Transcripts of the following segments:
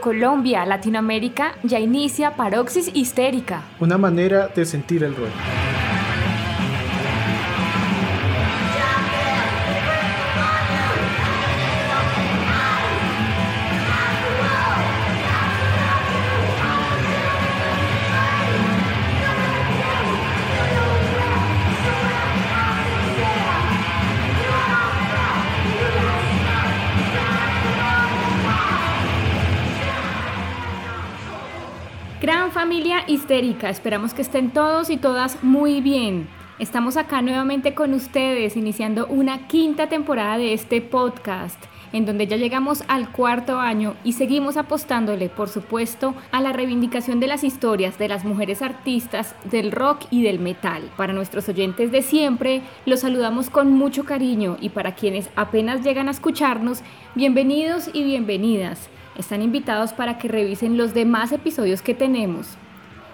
Colombia, Latinoamérica, ya inicia Paroxis Histérica. Una manera de sentir el rock. Familia histérica, esperamos que estén todos y todas muy bien. Estamos acá nuevamente con ustedes, iniciando una quinta temporada de este podcast, en donde ya llegamos al cuarto año y seguimos apostándole, por supuesto, a la reivindicación de las historias de las mujeres artistas del rock y del metal. Para nuestros oyentes de siempre, los saludamos con mucho cariño y para quienes apenas llegan a escucharnos, bienvenidos y bienvenidas. Están invitados para que revisen los demás episodios que tenemos.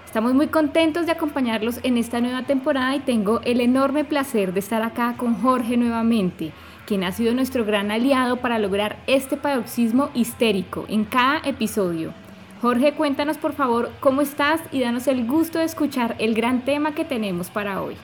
Estamos muy contentos de acompañarlos en esta nueva temporada y tengo el enorme placer de estar acá con Jorge nuevamente, quien ha sido nuestro gran aliado para lograr este paroxismo histérico en cada episodio. Jorge, cuéntanos por favor cómo estás y danos el gusto de escuchar el gran tema que tenemos para hoy.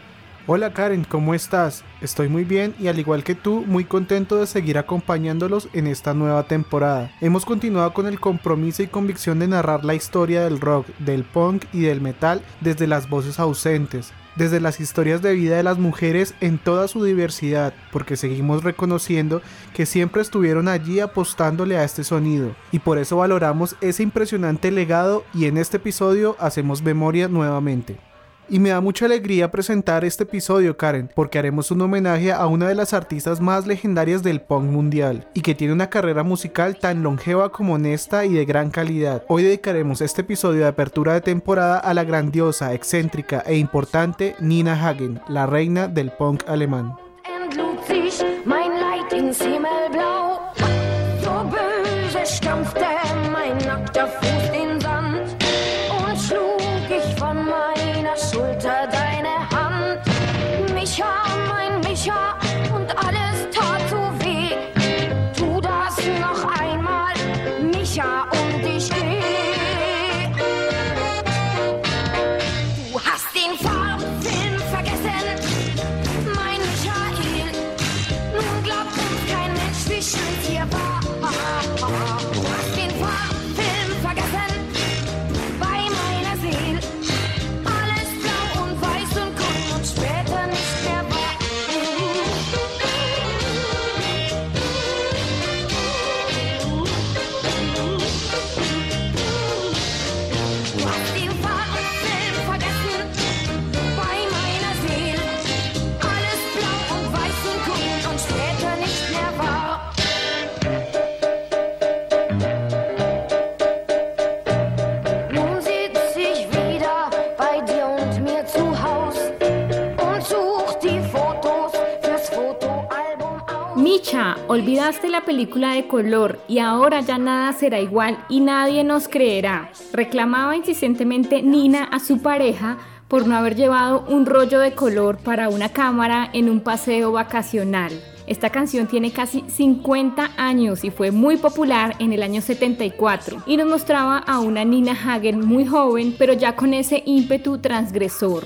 Hola Karen, ¿cómo estás? Estoy muy bien y al igual que tú, muy contento de seguir acompañándolos en esta nueva temporada. Hemos continuado con el compromiso y convicción de narrar la historia del rock, del punk y del metal desde las voces ausentes, desde las historias de vida de las mujeres en toda su diversidad, porque seguimos reconociendo que siempre estuvieron allí apostándole a este sonido, y por eso valoramos ese impresionante legado y en este episodio hacemos memoria nuevamente. Y me da mucha alegría presentar este episodio, Karen, porque haremos un homenaje a una de las artistas más legendarias del punk mundial y que tiene una carrera musical tan longeva como honesta y de gran calidad. Hoy dedicaremos este episodio de apertura de temporada a la grandiosa, excéntrica e importante Nina Hagen, la reina del punk alemán. Olvidaste la película de color y ahora ya nada será igual y nadie nos creerá. Reclamaba insistentemente Nina a su pareja por no haber llevado un rollo de color para una cámara en un paseo vacacional. Esta canción tiene casi 50 años y fue muy popular en el año 74 y nos mostraba a una Nina Hagen muy joven pero ya con ese ímpetu transgresor.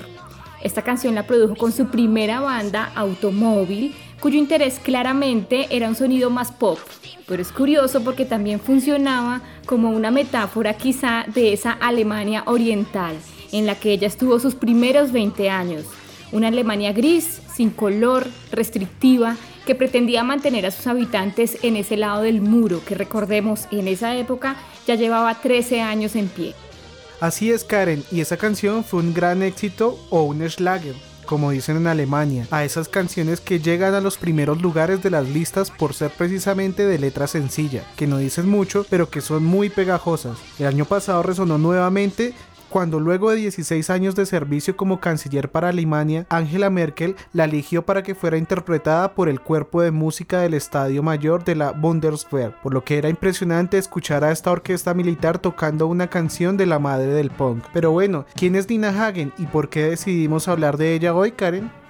Esta canción la produjo con su primera banda, Automóvil, cuyo interés claramente era un sonido más pop, pero es curioso porque también funcionaba como una metáfora quizá de esa Alemania oriental, en la que ella estuvo sus primeros 20 años. Una Alemania gris, sin color, restrictiva, que pretendía mantener a sus habitantes en ese lado del muro, que recordemos en esa época ya llevaba 13 años en pie. Así es Karen, y esa canción fue un gran éxito o un Schlager como dicen en Alemania, a esas canciones que llegan a los primeros lugares de las listas por ser precisamente de letra sencilla, que no dicen mucho, pero que son muy pegajosas. El año pasado resonó nuevamente cuando luego de 16 años de servicio como canciller para Alemania, Angela Merkel la eligió para que fuera interpretada por el cuerpo de música del Estadio Mayor de la Bundeswehr, por lo que era impresionante escuchar a esta orquesta militar tocando una canción de la madre del punk. Pero bueno, ¿quién es Nina Hagen y por qué decidimos hablar de ella hoy, Karen?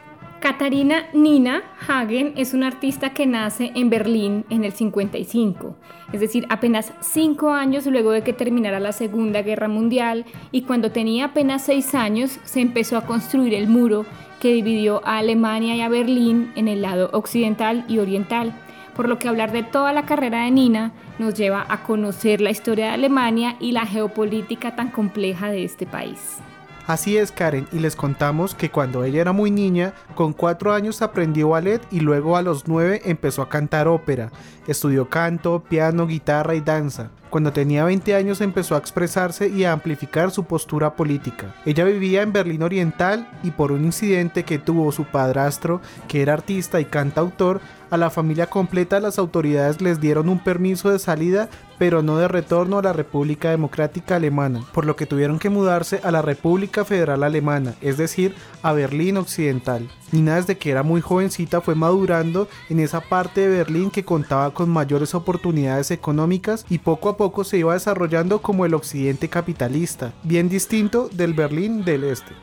Katarina Nina Hagen es una artista que nace en Berlín en el 55, es decir, apenas cinco años luego de que terminara la Segunda Guerra Mundial y cuando tenía apenas seis años se empezó a construir el muro que dividió a Alemania y a Berlín en el lado occidental y oriental, por lo que hablar de toda la carrera de Nina nos lleva a conocer la historia de Alemania y la geopolítica tan compleja de este país. Así es Karen, y les contamos que cuando ella era muy niña, con cuatro años aprendió ballet y luego a los nueve empezó a cantar ópera. Estudió canto, piano, guitarra y danza. Cuando tenía 20 años empezó a expresarse y a amplificar su postura política. Ella vivía en Berlín Oriental y por un incidente que tuvo su padrastro, que era artista y cantautor, a la familia completa las autoridades les dieron un permiso de salida, pero no de retorno a la República Democrática Alemana, por lo que tuvieron que mudarse a la República Federal Alemana, es decir, a Berlín Occidental. Nina desde que era muy jovencita fue madurando en esa parte de Berlín que contaba con mayores oportunidades económicas y poco a poco se iba desarrollando como el occidente capitalista, bien distinto del Berlín del Este.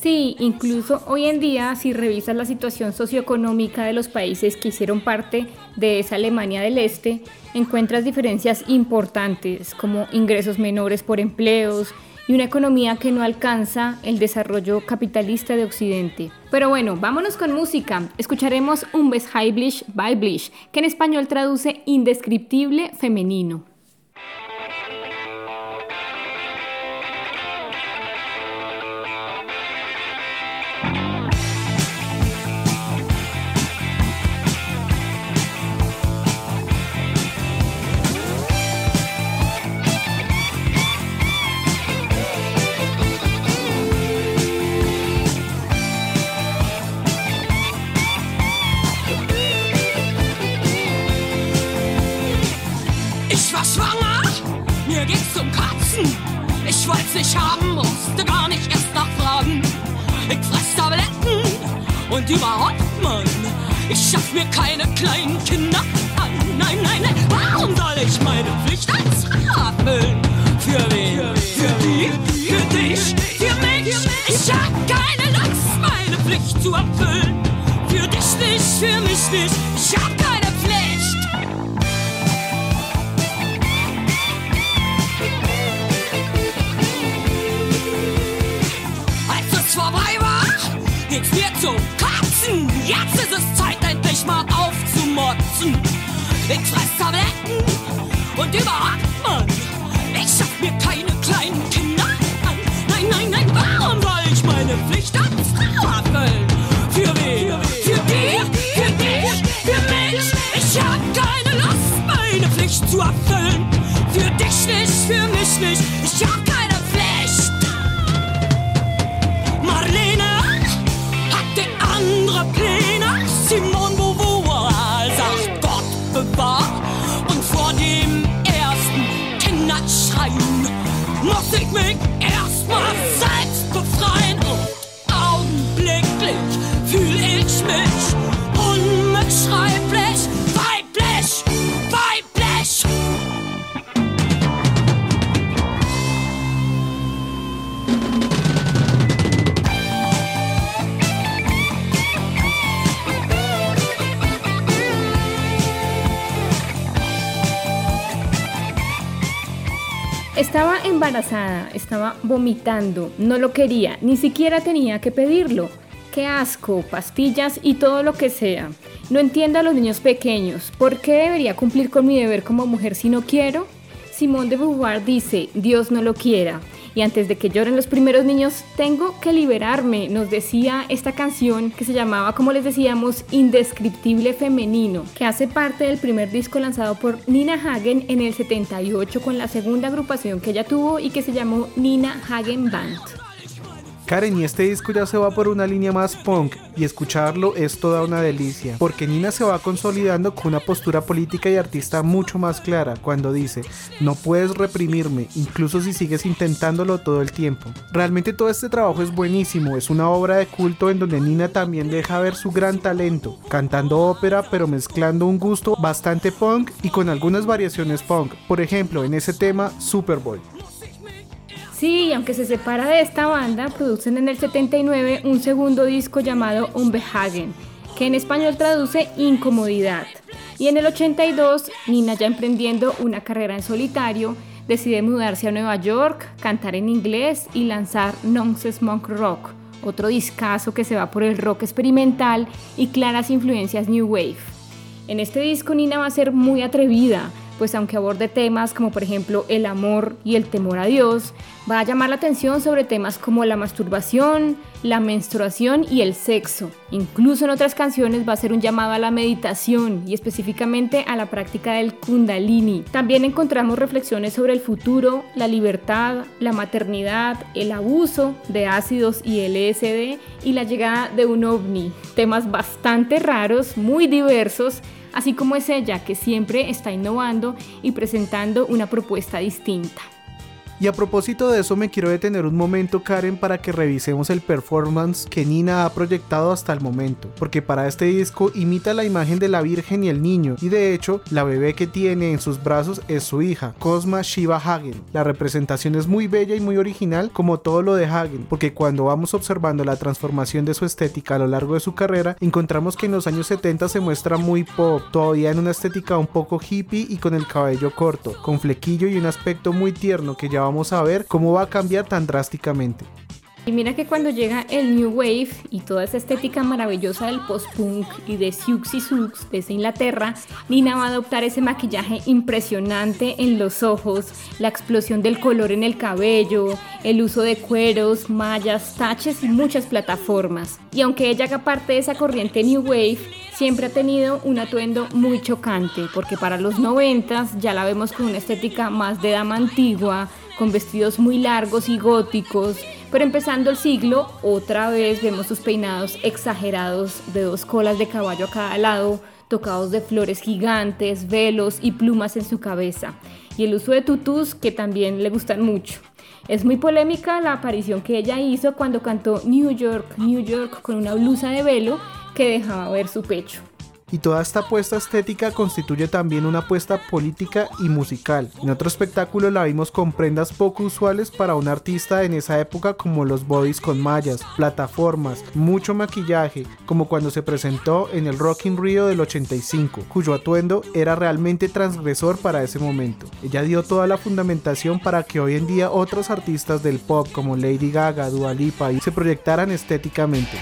Sí, incluso hoy en día, si revisas la situación socioeconómica de los países que hicieron parte de esa Alemania del Este, encuentras diferencias importantes como ingresos menores por empleos y una economía que no alcanza el desarrollo capitalista de Occidente. Pero bueno, vámonos con música. Escucharemos Un Heimlich by Blish, que en español traduce indescriptible femenino. Ich haben musste gar nicht erst nachfragen. Ich fress Tabletten und überhaupt, Mann, ich schaff mir keine kleinen Kinder an. Nein, nein, nein, warum soll ich meine Pflicht als Frau erfüllen? Für wen? Für die? Für dich? Für mich? Ich hab keine Lust, meine Pflicht zu erfüllen. Für dich nicht, für mich nicht. Ich hab keine zum Kotzen. Jetzt ist es Zeit, endlich mal aufzumotzen. Ich fress Tabletten und überhaupt, Mann, ich schaff mir keine kleinen Kinder an. Nein, nein, nein, warum soll ich meine Pflicht als Frau erfüllen? Für wen? Für die? Für dich? Für mich? Ich hab keine Lust, meine Pflicht zu erfüllen. Für dich nicht, für mich nicht. Estaba vomitando, no lo quería, ni siquiera tenía que pedirlo. Qué asco, pastillas y todo lo que sea. No entiendo a los niños pequeños. ¿Por qué debería cumplir con mi deber como mujer si no quiero? Simón de Beauvoir dice, Dios no lo quiera. Y antes de que lloren los primeros niños, tengo que liberarme, nos decía esta canción que se llamaba, como les decíamos, Indescriptible Femenino, que hace parte del primer disco lanzado por Nina Hagen en el 78 con la segunda agrupación que ella tuvo y que se llamó Nina Hagen Band. Karen, y este disco ya se va por una línea más punk y escucharlo es toda una delicia, porque Nina se va consolidando con una postura política y artista mucho más clara cuando dice, no puedes reprimirme, incluso si sigues intentándolo todo el tiempo. Realmente todo este trabajo es buenísimo, es una obra de culto en donde Nina también deja ver su gran talento, cantando ópera pero mezclando un gusto bastante punk y con algunas variaciones punk, por ejemplo en ese tema Superboy. Sí, aunque se separa de esta banda, producen en el 79 un segundo disco llamado Unbehagen, que en español traduce incomodidad. Y en el 82, Nina ya emprendiendo una carrera en solitario, decide mudarse a Nueva York, cantar en inglés y lanzar Nonsense Monk Rock, otro discazo que se va por el rock experimental y claras influencias New Wave. En este disco Nina va a ser muy atrevida, pues aunque aborde temas como por ejemplo el amor y el temor a Dios, va a llamar la atención sobre temas como la masturbación, la menstruación y el sexo. Incluso en otras canciones va a ser un llamado a la meditación y específicamente a la práctica del kundalini. También encontramos reflexiones sobre el futuro, la libertad, la maternidad, el abuso de ácidos y LSD y la llegada de un ovni. Temas bastante raros, muy diversos así como es ella que siempre está innovando y presentando una propuesta distinta. Y a propósito de eso me quiero detener un momento Karen para que revisemos el performance que Nina ha proyectado hasta el momento, porque para este disco imita la imagen de la Virgen y el niño, y de hecho la bebé que tiene en sus brazos es su hija, Cosma Shiva Hagen. La representación es muy bella y muy original como todo lo de Hagen, porque cuando vamos observando la transformación de su estética a lo largo de su carrera, encontramos que en los años 70 se muestra muy pop, todavía en una estética un poco hippie y con el cabello corto, con flequillo y un aspecto muy tierno que ya vamos a ver cómo va a cambiar tan drásticamente. Y mira que cuando llega el New Wave y toda esa estética maravillosa del post-punk y de Sioux y Sioux desde Inglaterra, Nina va a adoptar ese maquillaje impresionante en los ojos, la explosión del color en el cabello, el uso de cueros, mallas, taches y muchas plataformas. Y aunque ella haga parte de esa corriente New Wave, siempre ha tenido un atuendo muy chocante, porque para los noventas ya la vemos con una estética más de dama antigua, con vestidos muy largos y góticos, pero empezando el siglo, otra vez vemos sus peinados exagerados de dos colas de caballo a cada lado, tocados de flores gigantes, velos y plumas en su cabeza, y el uso de tutús que también le gustan mucho. Es muy polémica la aparición que ella hizo cuando cantó New York, New York con una blusa de velo que dejaba ver su pecho y toda esta apuesta estética constituye también una apuesta política y musical. En otro espectáculo la vimos con prendas poco usuales para un artista en esa época como los bodies con mallas, plataformas, mucho maquillaje, como cuando se presentó en el Rock in Rio del 85, cuyo atuendo era realmente transgresor para ese momento. Ella dio toda la fundamentación para que hoy en día otros artistas del pop como Lady Gaga, Dua Lipa se proyectaran estéticamente.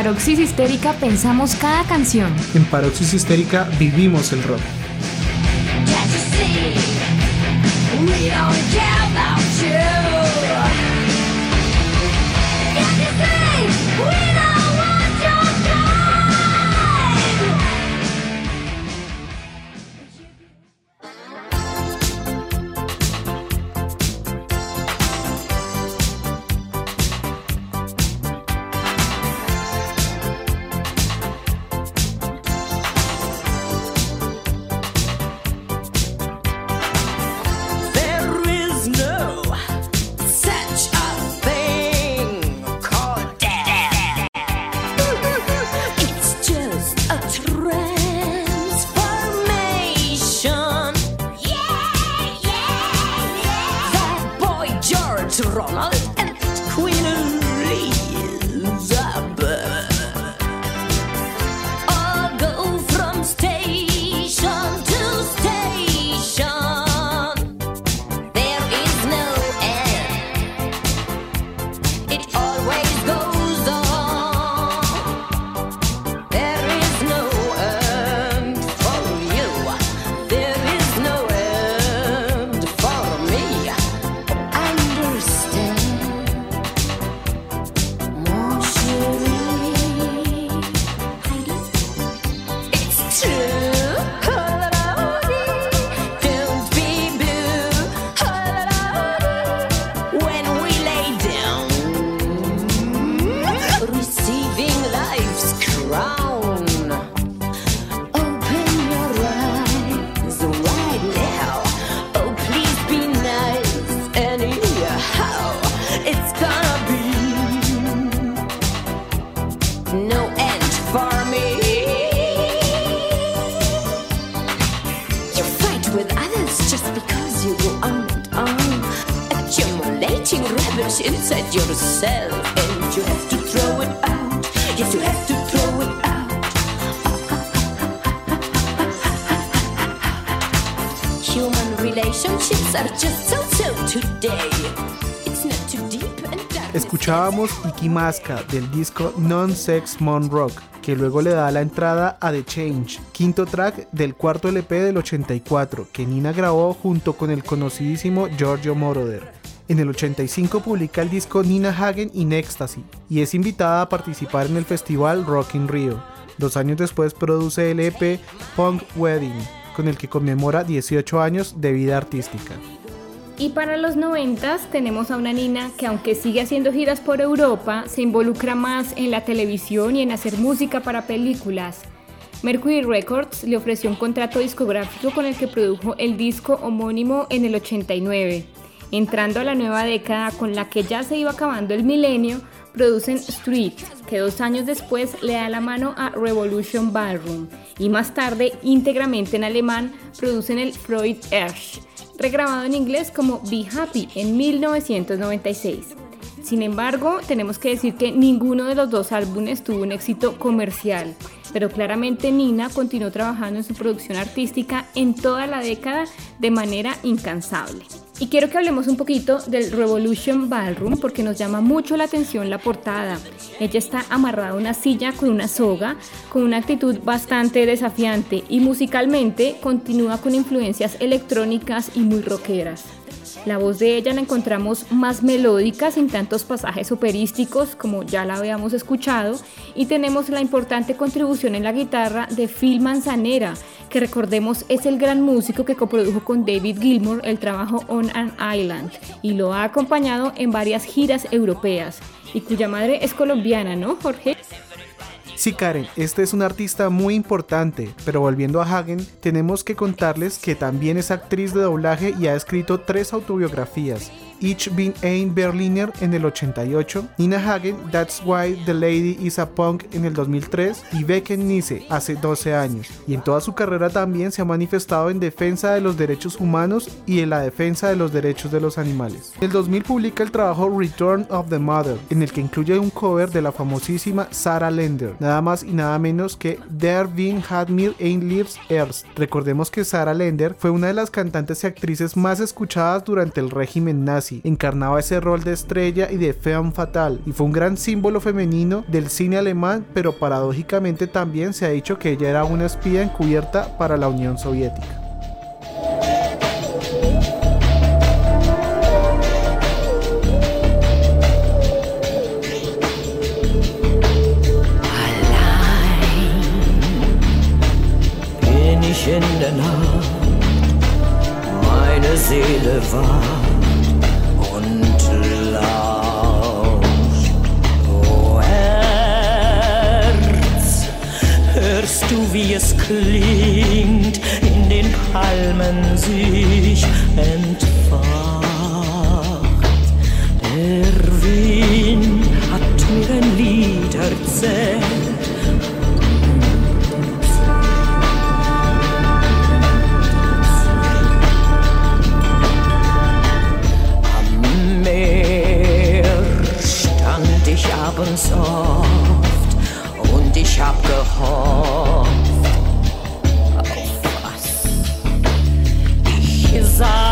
Paroxis Histérica pensamos cada canción. En Paroxis Histérica vivimos el rock. Yourself. Human relationships are just so-so today. Del disco Non-Sex Mon Rock, que luego le da la entrada a The Change, quinto track del cuarto LP del 84, que Nina grabó junto con el conocidísimo Giorgio Moroder. En el 85 publica el disco Nina Hagen in Ecstasy y es invitada a participar en el festival Rock in Rio. Dos años después produce el EP Punk Wedding, con el que conmemora 18 años de vida artística. Y para los noventas tenemos a una Nina que aunque sigue haciendo giras por Europa, se involucra más en la televisión y en hacer música para películas. Mercury Records le ofreció un contrato discográfico con el que produjo el disco homónimo en el 89. Entrando a la nueva década con la que ya se iba acabando el milenio, producen Street, que dos años después le da la mano a Revolution Ballroom, y más tarde, íntegramente en alemán, producen el Freud Ersch, regrabado en inglés como Be Happy en 1996. Sin embargo, tenemos que decir que ninguno de los dos álbumes tuvo un éxito comercial, pero claramente Nina continuó trabajando en su producción artística en toda la década de manera incansable. Y quiero que hablemos un poquito del Revolution Ballroom porque nos llama mucho la atención la portada. Ella está amarrada a una silla con una soga, con una actitud bastante desafiante y musicalmente continúa con influencias electrónicas y muy rockeras. La voz de ella la encontramos más melódica, sin tantos pasajes operísticos como ya la habíamos escuchado, y tenemos la importante contribución en la guitarra de Phil Manzanera, que recordemos es el gran músico que coprodujo con David Gilmour el trabajo On an Island y lo ha acompañado en varias giras europeas, y cuya madre es colombiana, ¿no, Jorge? Sí, Karen, este es un artista muy importante, pero volviendo a Hagen, tenemos que contarles que también es actriz de doblaje y ha escrito tres autobiografías. Ich bin ein Berliner en el 88, Nina Hagen, That's Why the Lady is a Punk en el 2003 y Becken Nice hace 12 años. Y en toda su carrera también se ha manifestado en defensa de los derechos humanos y en la defensa de los derechos de los animales. En el 2000 publica el trabajo Return of the Mother, en el que incluye un cover de la famosísima Sarah Lender, nada más y nada menos que Der Wien hat mir ein Liebs erst. Recordemos que Sarah Lender fue una de las cantantes y actrices más escuchadas durante el régimen nazi encarnaba ese rol de estrella y de femme fatal y fue un gran símbolo femenino del cine alemán, pero paradójicamente también se ha dicho que ella era una espía encubierta para la Unión Soviética. meine Seele du, wie es klingt, in den Palmen sich entfacht. Der Wind hat mir ein Lied erzählt. Am Meer stand ich abends oft und ich hab gehofft side.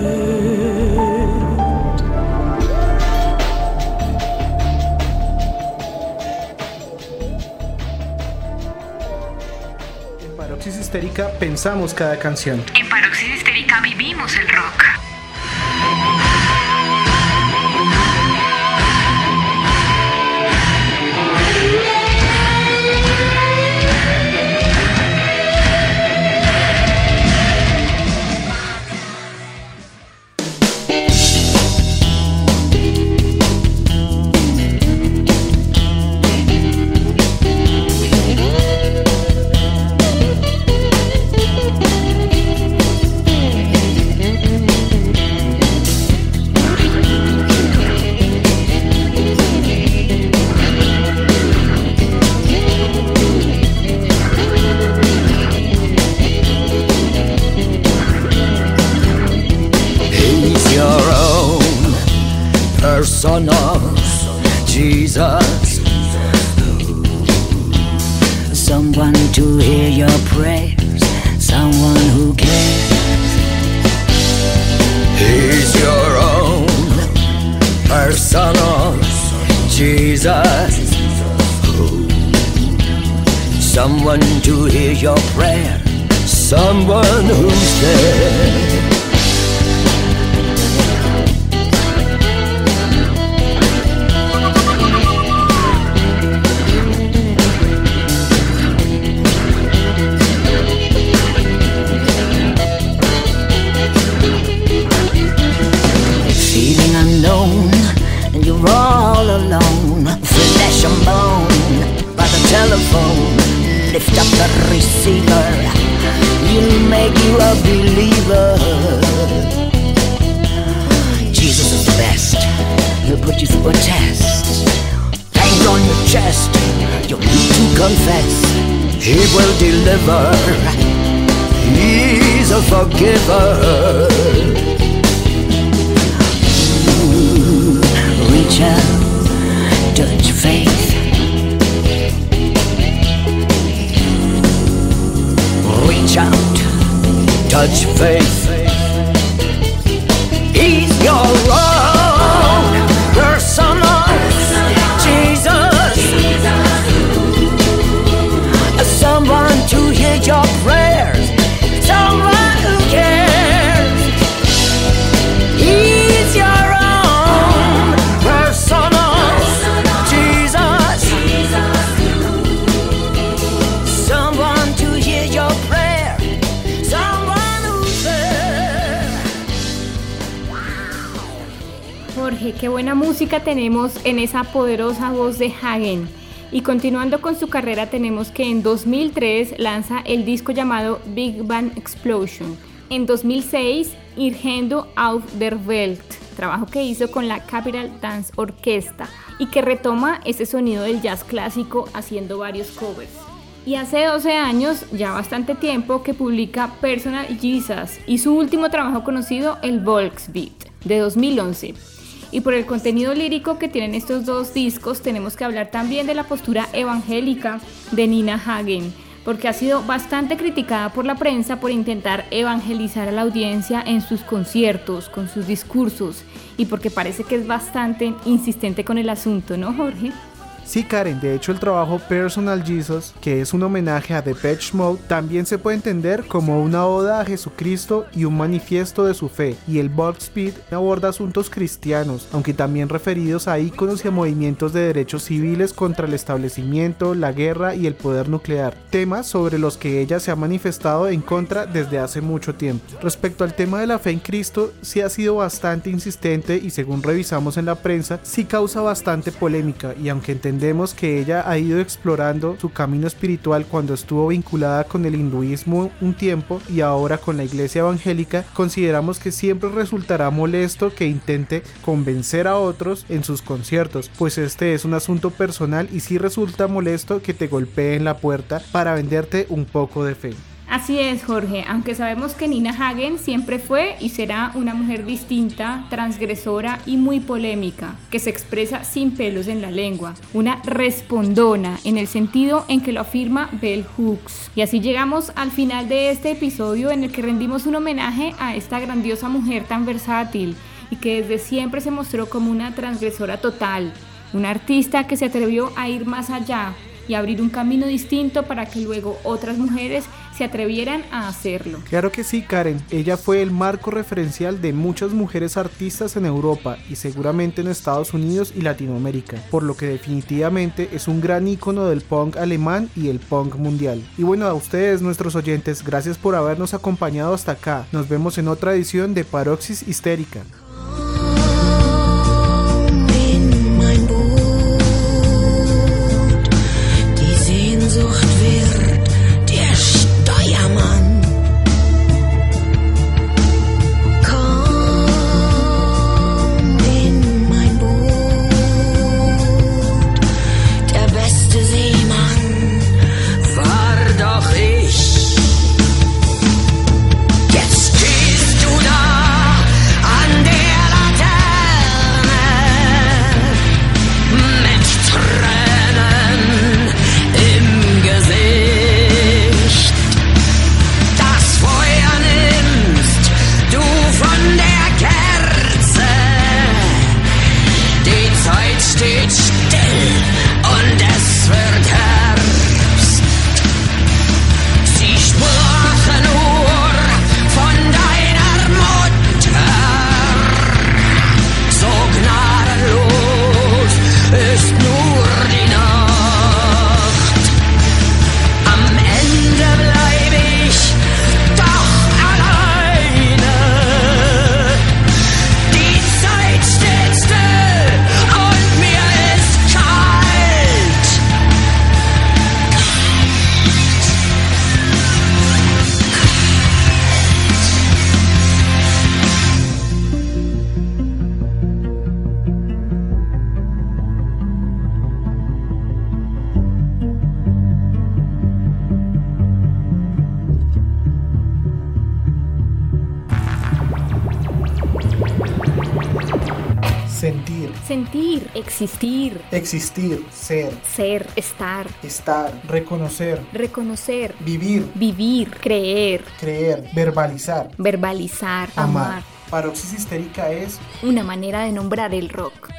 En Paroxis Histérica pensamos cada canción. En Paroxis Histérica vivimos el rock. Personal Jesus. Someone to hear your prayers, someone who cares. He's your own personal Jesus. Someone to hear your prayer, someone who's there. Up the receiver. He'll make you a believer. Jesus is the best. He'll put you through a test. Bang on your chest. You'll need to confess. He will deliver. He's a forgiver. reach out, touch faith. Ease your. Jorge, qué buena música tenemos en esa poderosa voz de Hagen. Y continuando con su carrera tenemos que en 2003 lanza el disco llamado Big Bang Explosion. En 2006, Irgendo auf der Welt, trabajo que hizo con la Capital Dance Orquesta y que retoma ese sonido del jazz clásico haciendo varios covers. Y hace 12 años, ya bastante tiempo, que publica Personal Jesus y su último trabajo conocido, el Volksbeat, de 2011. Y por el contenido lírico que tienen estos dos discos, tenemos que hablar también de la postura evangélica de Nina Hagen, porque ha sido bastante criticada por la prensa por intentar evangelizar a la audiencia en sus conciertos, con sus discursos, y porque parece que es bastante insistente con el asunto, ¿no, Jorge? Sí, Karen, de hecho el trabajo Personal Jesus, que es un homenaje a Depeche Mode, también se puede entender como una oda a Jesucristo y un manifiesto de su fe, y el Box Speed aborda asuntos cristianos, aunque también referidos a íconos y a movimientos de derechos civiles contra el establecimiento, la guerra y el poder nuclear, temas sobre los que ella se ha manifestado en contra desde hace mucho tiempo. Respecto al tema de la fe en Cristo, sí ha sido bastante insistente y según revisamos en la prensa, sí causa bastante polémica y aunque entendemos entendemos que ella ha ido explorando su camino espiritual cuando estuvo vinculada con el hinduismo un tiempo y ahora con la iglesia evangélica, consideramos que siempre resultará molesto que intente convencer a otros en sus conciertos, pues este es un asunto personal y sí resulta molesto que te golpeen la puerta para venderte un poco de fe. Así es, Jorge, aunque sabemos que Nina Hagen siempre fue y será una mujer distinta, transgresora y muy polémica, que se expresa sin pelos en la lengua, una respondona en el sentido en que lo afirma Bell Hooks. Y así llegamos al final de este episodio en el que rendimos un homenaje a esta grandiosa mujer tan versátil y que desde siempre se mostró como una transgresora total, una artista que se atrevió a ir más allá y abrir un camino distinto para que luego otras mujeres se atrevieran a hacerlo. Claro que sí, Karen. Ella fue el marco referencial de muchas mujeres artistas en Europa y seguramente en Estados Unidos y Latinoamérica, por lo que definitivamente es un gran icono del punk alemán y el punk mundial. Y bueno, a ustedes, nuestros oyentes, gracias por habernos acompañado hasta acá. Nos vemos en otra edición de Paroxis Histérica. Existir. Existir, ser. Ser, estar. Estar, reconocer. Reconocer. Vivir. Vivir, creer. Creer, verbalizar. Verbalizar, amar. amar. Paroxis histérica es una manera de nombrar el rock.